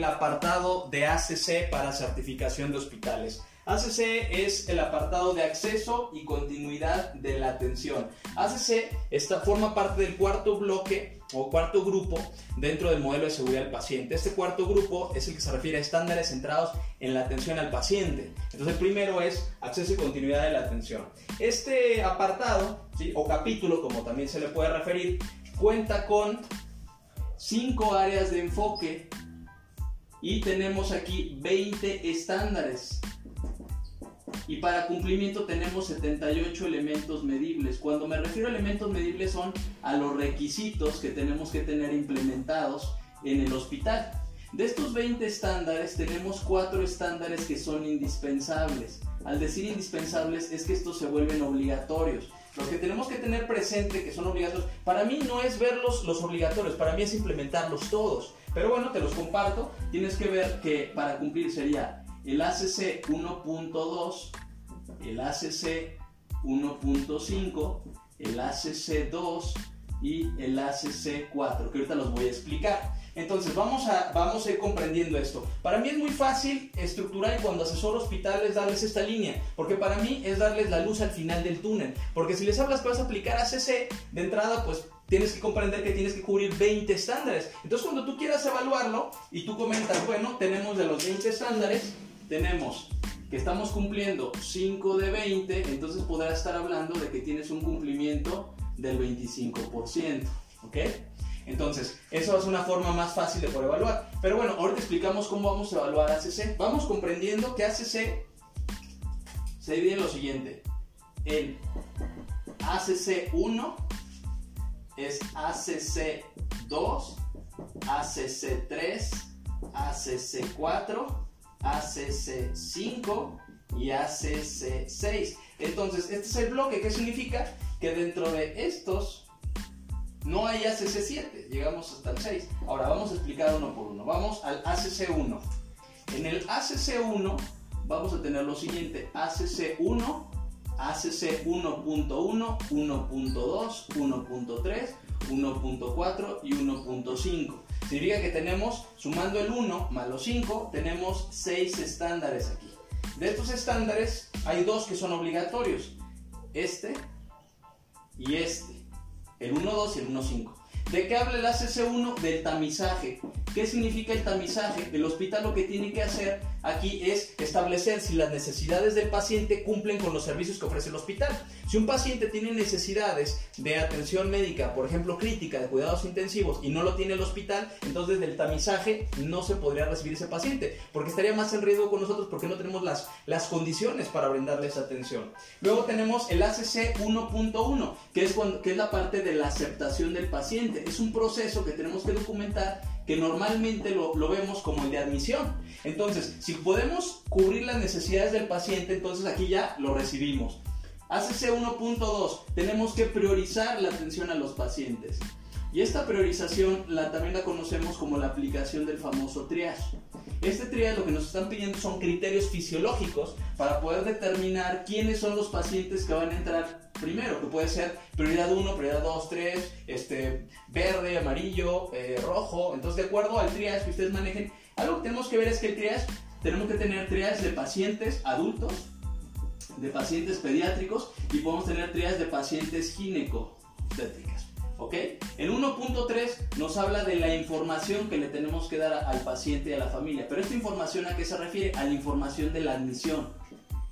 el apartado de ACC para certificación de hospitales. ACC es el apartado de acceso y continuidad de la atención. ACC esta, forma parte del cuarto bloque o cuarto grupo dentro del modelo de seguridad del paciente. Este cuarto grupo es el que se refiere a estándares centrados en la atención al paciente. Entonces el primero es acceso y continuidad de la atención. Este apartado o capítulo, como también se le puede referir, cuenta con cinco áreas de enfoque y tenemos aquí 20 estándares. Y para cumplimiento tenemos 78 elementos medibles. Cuando me refiero a elementos medibles son a los requisitos que tenemos que tener implementados en el hospital. De estos 20 estándares tenemos cuatro estándares que son indispensables. Al decir indispensables es que estos se vuelven obligatorios. Los que tenemos que tener presente que son obligatorios, para mí no es verlos los obligatorios, para mí es implementarlos todos. Pero bueno, te los comparto. Tienes que ver que para cumplir sería el ACC 1.2, el ACC 1.5, el ACC 2 y el ACC 4, que ahorita los voy a explicar. Entonces, vamos a, vamos a ir comprendiendo esto. Para mí es muy fácil estructurar y cuando asesoro hospitales darles esta línea, porque para mí es darles la luz al final del túnel. Porque si les hablas que vas a aplicar ACC, de entrada, pues tienes que comprender que tienes que cubrir 20 estándares. Entonces, cuando tú quieras evaluarlo y tú comentas, bueno, tenemos de los 20 estándares, tenemos que estamos cumpliendo 5 de 20, entonces podrás estar hablando de que tienes un cumplimiento del 25%. ¿Ok? Entonces, eso es una forma más fácil de poder evaluar. Pero bueno, ahorita explicamos cómo vamos a evaluar ACC. Vamos comprendiendo que ACC se divide en lo siguiente. El ACC1 es ACC2, ACC3, ACC4, ACC5 y ACC6. Entonces, este es el bloque. ¿Qué significa? Que dentro de estos no hay ACC7. Llegamos hasta el 6. Ahora vamos a explicar uno por uno. Vamos al ACC1. En el ACC1 vamos a tener lo siguiente. ACC1, ACC 1.1, 1.2, 1.3, 1.4 y 1.5. Significa que tenemos, sumando el 1 más los 5, tenemos 6 estándares aquí. De estos estándares hay dos que son obligatorios. Este y este. El 1.2 y el 1.5. ¿De qué habla el ACC1? Del tamizaje. ¿Qué significa el tamizaje? El hospital lo que tiene que hacer aquí es establecer si las necesidades del paciente cumplen con los servicios que ofrece el hospital. Si un paciente tiene necesidades de atención médica, por ejemplo crítica, de cuidados intensivos, y no lo tiene el hospital, entonces del tamizaje no se podría recibir ese paciente, porque estaría más en riesgo con nosotros porque no tenemos las, las condiciones para brindarle esa atención. Luego tenemos el ACC 1.1, que, es que es la parte de la aceptación del paciente. Es un proceso que tenemos que documentar que normalmente lo, lo, vemos como el de admisión. Entonces, si podemos cubrir las necesidades del paciente, entonces aquí ya lo recibimos. ACC 1.2, tenemos que priorizar la atención a los pacientes. Y esta priorización la, también la conocemos como la aplicación del famoso triage. Este triage lo que nos están pidiendo son criterios fisiológicos para poder determinar quiénes son los pacientes que van a entrar primero, que puede ser prioridad 1, prioridad 2, 3, este, verde, amarillo, eh, rojo. Entonces, de acuerdo al triage que ustedes manejen, algo que tenemos que ver es que el triage, tenemos que tener triage de pacientes adultos, de pacientes pediátricos y podemos tener triadas de pacientes ginecobstétricas. ¿Ok? El 1.3 nos habla de la información que le tenemos que dar al paciente y a la familia. Pero esta información a qué se refiere? A la información de la admisión.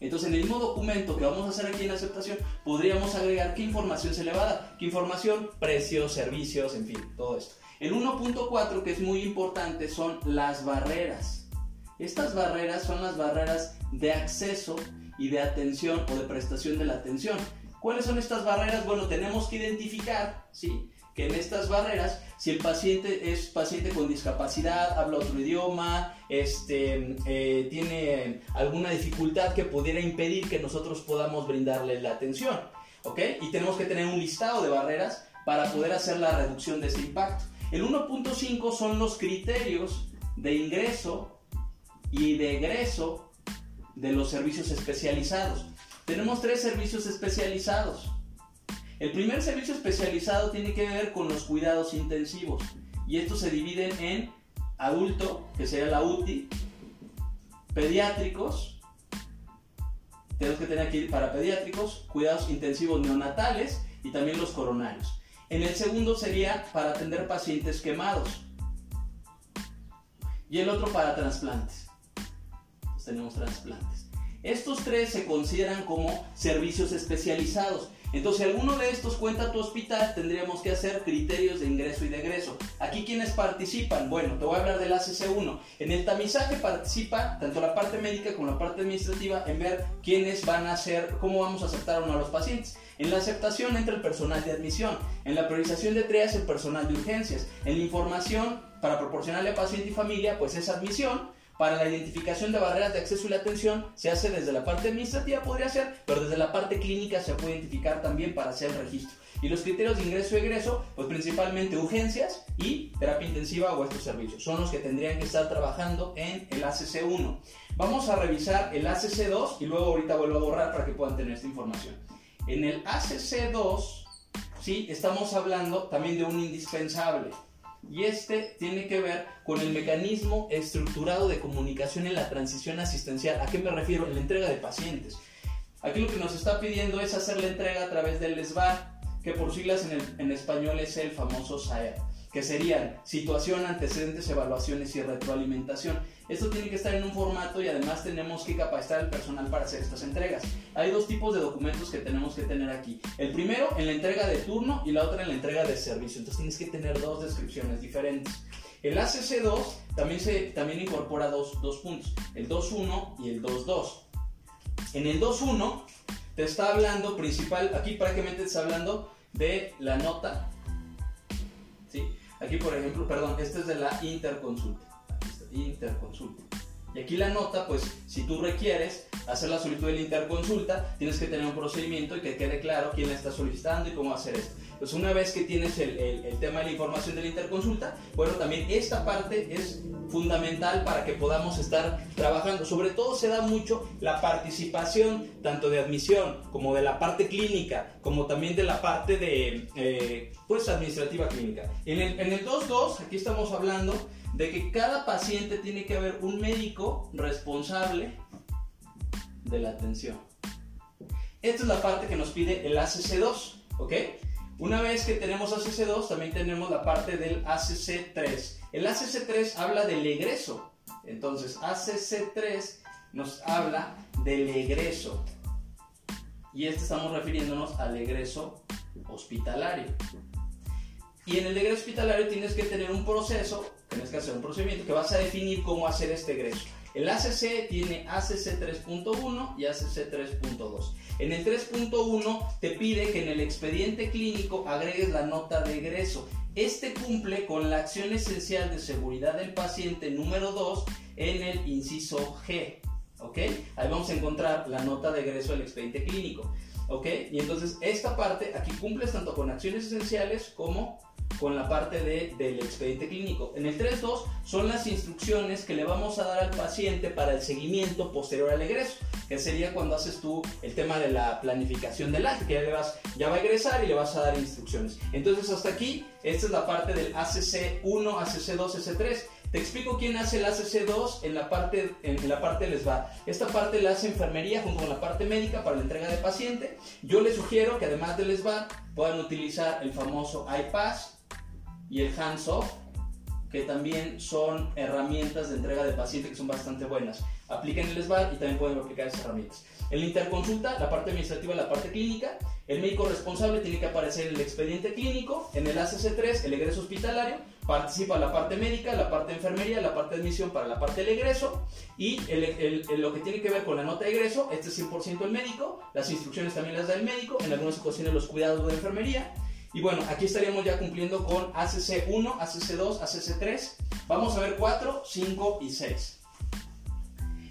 Entonces, en el mismo documento que vamos a hacer aquí en la aceptación, podríamos agregar qué información se le va a dar. ¿Qué información? Precios, servicios, en fin, todo esto. El 1.4, que es muy importante, son las barreras. Estas barreras son las barreras de acceso y de atención o de prestación de la atención. ¿Cuáles son estas barreras? Bueno, tenemos que identificar, ¿sí? Que en estas barreras, si el paciente es paciente con discapacidad, habla otro idioma, este, eh, tiene alguna dificultad que pudiera impedir que nosotros podamos brindarle la atención, ¿ok? Y tenemos que tener un listado de barreras para poder hacer la reducción de ese impacto. El 1.5 son los criterios de ingreso y de egreso de los servicios especializados. Tenemos tres servicios especializados. El primer servicio especializado tiene que ver con los cuidados intensivos y estos se dividen en adulto, que sería la UTI, pediátricos, tenemos que tener aquí para pediátricos, cuidados intensivos neonatales y también los coronarios. En el segundo sería para atender pacientes quemados. Y el otro para trasplantes. Tenemos trasplantes. Estos tres se consideran como servicios especializados. Entonces, si alguno de estos cuenta tu hospital, tendríamos que hacer criterios de ingreso y de egreso. Aquí, ¿quiénes participan? Bueno, te voy a hablar del ACC1. En el tamizaje participa tanto la parte médica como la parte administrativa en ver quiénes van a hacer, cómo vamos a aceptar o no a los pacientes. En la aceptación entra el personal de admisión. En la priorización de trias, el personal de urgencias. En la información para proporcionarle a paciente y familia, pues es admisión para la identificación de barreras de acceso y la atención se hace desde la parte administrativa, podría ser, pero desde la parte clínica se puede identificar también para hacer el registro. Y los criterios de ingreso y egreso, pues principalmente urgencias y terapia intensiva o estos servicios. Son los que tendrían que estar trabajando en el ACC1. Vamos a revisar el ACC2 y luego ahorita vuelvo a borrar para que puedan tener esta información. En el ACC2, sí, estamos hablando también de un indispensable y este tiene que ver con el mecanismo estructurado de comunicación en la transición asistencial. ¿A qué me refiero? En la entrega de pacientes. Aquí lo que nos está pidiendo es hacer la entrega a través del SBAR, que por siglas en, en español es el famoso SAER que serían situación, antecedentes, evaluaciones y retroalimentación. Esto tiene que estar en un formato y además tenemos que capacitar al personal para hacer estas entregas. Hay dos tipos de documentos que tenemos que tener aquí. El primero en la entrega de turno y la otra en la entrega de servicio. Entonces tienes que tener dos descripciones diferentes. El ACC2 también, se, también incorpora dos, dos puntos, el 2.1 y el 2.2. En el 2.1 te está hablando principal, aquí prácticamente te está hablando de la nota Aquí, por ejemplo, perdón, este es de la interconsulta. interconsulta. Y aquí la nota, pues, si tú requieres hacer la solicitud de la interconsulta, tienes que tener un procedimiento y que quede claro quién la está solicitando y cómo hacer esto. Pues una vez que tienes el, el, tema de la información de la interconsulta, bueno, también esta parte es fundamental para que podamos estar trabajando. Sobre todo se da mucho la participación tanto de admisión como de la parte clínica, como también de la parte de, eh, pues, administrativa clínica. En el, en el 2.2, aquí estamos hablando de que cada paciente tiene que haber un médico responsable de la atención. Esta es la parte que nos pide el ACC2, ¿ok? Una vez que tenemos ACC2, también tenemos la parte del ACC3. El ACC3 habla del egreso. Entonces, ACC3 nos habla del egreso. Y este estamos refiriéndonos al egreso hospitalario. Y en el egreso hospitalario tienes que tener un proceso, tienes que hacer un procedimiento que vas a definir cómo hacer este egreso. El ACC tiene ACC 3.1 y ACC 3.2. En el 3.1 te pide que en el expediente clínico agregues la nota de egreso. Este cumple con la acción esencial de seguridad del paciente número 2 en el inciso G. ¿Ok? Ahí vamos a encontrar la nota de egreso del expediente clínico. ¿Ok? Y entonces esta parte aquí cumples tanto con acciones esenciales como con la parte de, del expediente clínico. En el 3.2 son las instrucciones que le vamos a dar al paciente para el seguimiento posterior al egreso, que sería cuando haces tú el tema de la planificación del acto, que ya, le vas, ya va a egresar y le vas a dar instrucciones. Entonces hasta aquí, esta es la parte del ACC1, ACC2, ACC3. Te explico quién hace el ACC2 en la parte, en la parte del SBA. Esta parte la hace enfermería junto con la parte médica para la entrega de paciente. Yo les sugiero que además del SBA puedan utilizar el famoso iPass y el hands-off, que también son herramientas de entrega de paciente que son bastante buenas. Apliquen el SBAR y también pueden aplicar esas herramientas. En la interconsulta, la parte administrativa, la parte clínica, el médico responsable tiene que aparecer en el expediente clínico, en el ACC3, el egreso hospitalario, participa la parte médica, la parte de enfermería, la parte de admisión para la parte del egreso y lo que tiene que ver con la nota de egreso, este es 100% el médico, las instrucciones también las da el médico, en algunas ocasiones los cuidados de enfermería y bueno, aquí estaríamos ya cumpliendo con ACC1, ACC2, ACC3. Vamos a ver 4, 5 y 6.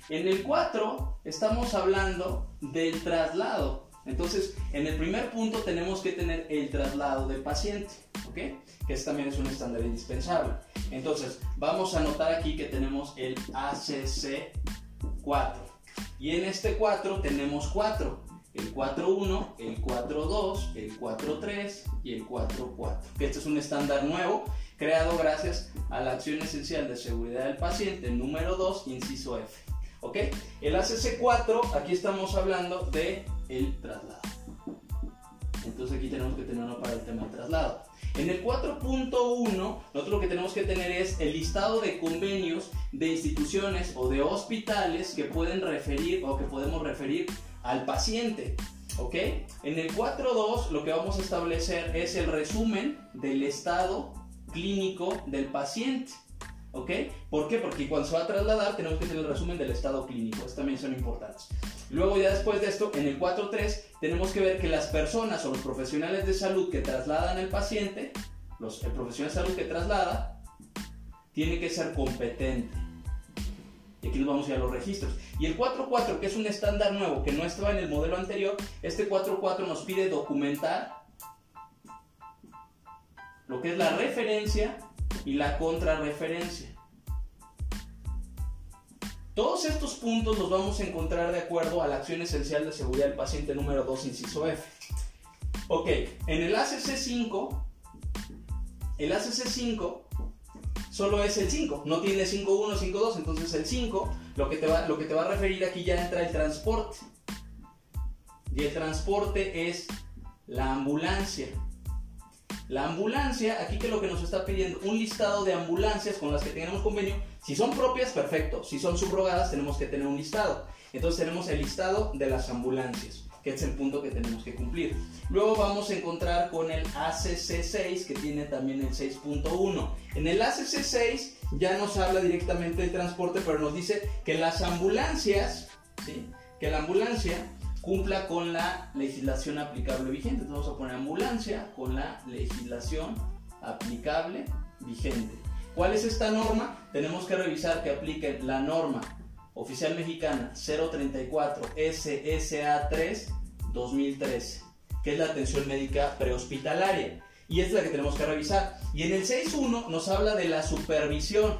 En el 4 estamos hablando del traslado. Entonces, en el primer punto tenemos que tener el traslado del paciente, ¿ok? Que este también es un estándar indispensable. Entonces, vamos a anotar aquí que tenemos el ACC4. Y en este 4 tenemos 4. el 4.1, el 4.2, el 4.3 y el 4.4. Este es un estándar nuevo creado gracias a la acción esencial de seguridad del paciente número 2, inciso F. ¿Ok? El ACC4, aquí estamos hablando de el traslado. Entonces aquí tenemos que tener uno para el tema del traslado. En el 4.1, nosotros lo que tenemos que tener es el listado de convenios de instituciones o de hospitales que pueden referir o que podemos referir al paciente. ¿Ok? En el 4.2 lo que vamos a establecer es el resumen del estado clínico del paciente. ¿Ok? ¿Por qué? Porque cuando se va a trasladar tenemos que tener el resumen del estado clínico. Estos también son importantes. Luego ya después de esto, en el 4.3, tenemos que ver que las personas o los profesionales de salud que trasladan al paciente, los, el profesional de salud que traslada, tiene que ser competente. Y aquí nos vamos a ir a los registros. Y el 4.4, que es un estándar nuevo que no estaba en el modelo anterior, este 4.4 nos pide documentar lo que es la referencia y la contrarreferencia. Todos estos puntos los vamos a encontrar de acuerdo a la acción esencial de seguridad del paciente número 2, inciso F. Ok, en el ACC5, el ACC5 solo es el 5, no tiene 5.1, 5.2, entonces el 5 lo que, te va, lo que te va a referir aquí ya entra el transporte. Y el transporte es la ambulancia. La ambulancia, aquí que lo que nos está pidiendo, un listado de ambulancias con las que tenemos convenio. Si son propias, perfecto. Si son subrogadas, tenemos que tener un listado. Entonces tenemos el listado de las ambulancias, que es el punto que tenemos que cumplir. Luego vamos a encontrar con el ACC6, que tiene también el 6.1. En el ACC6 ya nos habla directamente del transporte, pero nos dice que las ambulancias, ¿sí? que la ambulancia cumpla con la legislación aplicable vigente. Entonces vamos a poner ambulancia con la legislación aplicable vigente. ¿Cuál es esta norma? Tenemos que revisar que aplique la norma oficial mexicana 034 SSA 3 2013, que es la atención médica prehospitalaria. Y es la que tenemos que revisar. Y en el 6.1 nos habla de la supervisión.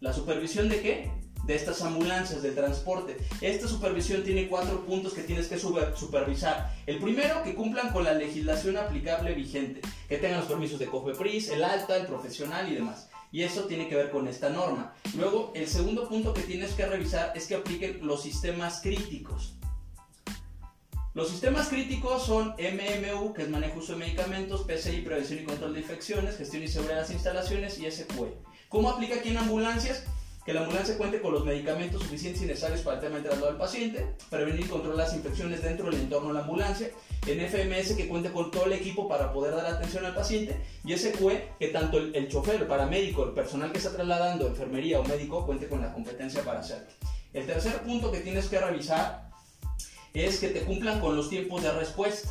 ¿La supervisión de qué? De estas ambulancias de transporte. Esta supervisión tiene cuatro puntos que tienes que supervisar. El primero, que cumplan con la legislación aplicable vigente, que tengan los permisos de COFEPRIS, el alta, el profesional y demás. Y eso tiene que ver con esta norma. Luego, el segundo punto que tienes que revisar es que apliquen los sistemas críticos. Los sistemas críticos son MMU, que es manejo uso de medicamentos, PCI, prevención y control de infecciones, gestión y seguridad de las instalaciones y SQE. ¿Cómo aplica aquí en ambulancias? Que la ambulancia cuente con los medicamentos suficientes y necesarios para el tema de traslado del paciente, prevenir y controlar las infecciones dentro del entorno de la ambulancia, en FMS que cuente con todo el equipo para poder dar atención al paciente y fue que tanto el, chofer, el paramédico, el personal que está trasladando, enfermería o médico, cuente con la competencia para hacerlo. El tercer punto que tienes que revisar es que te cumplan con los tiempos de respuesta.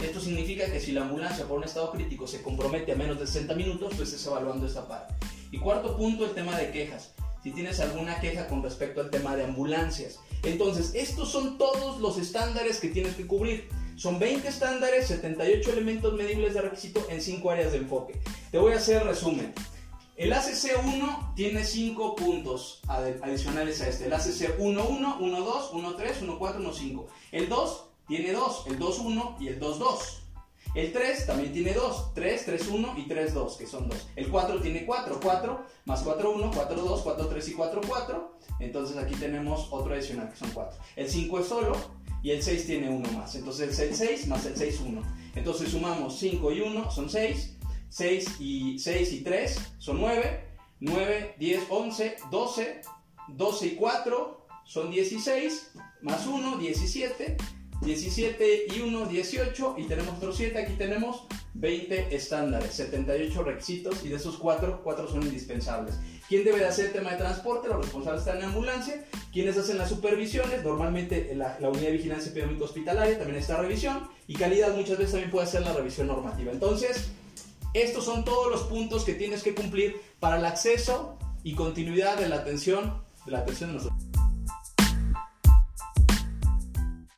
Esto significa que si la ambulancia por un estado crítico se compromete a menos de 60 minutos, pues estás evaluando esta parte. Y cuarto punto, el tema de quejas si tienes alguna queja con respecto al tema de ambulancias. Entonces, estos son todos los estándares que tienes que cubrir. Son 20 estándares, 78 elementos medibles de requisito en 5 áreas de enfoque. Te voy a hacer resumen. El ACC1 tiene 5 puntos adicionales a este. El ACC 1.1, 1.2, 1.3, 1.4, 1.5. El 2 tiene 2, el 2.1 y el 2.2. El 3 también tiene 2, 3, 3, 1 y 3, 2, que son 2. El 4 tiene 4, 4 más 4, 1, 4, 2, 4, 3 y 4, 4. Entonces aquí tenemos otro adicional que son 4. El 5 es solo y el 6 tiene 1 más. Entonces es el 6 más el 6, 1. Entonces sumamos 5 y 1 son 6, 6 y, 6 y 3 son 9, 9, 10, 11, 12, 12 y 4 son 16, más 1, 17, 17 y 1, 18 y tenemos otros 7, aquí tenemos 20 estándares, 78 requisitos y de esos 4, 4 son indispensables. ¿Quién debe de hacer el tema de transporte? Los responsables están en la ambulancia. ¿Quiénes hacen las supervisiones? Normalmente la, la unidad de vigilancia epidemiológica hospitalaria también está revisión y calidad muchas veces también puede hacer la revisión normativa. Entonces, estos son todos los puntos que tienes que cumplir para el acceso y continuidad de la atención de la atención de nosotros.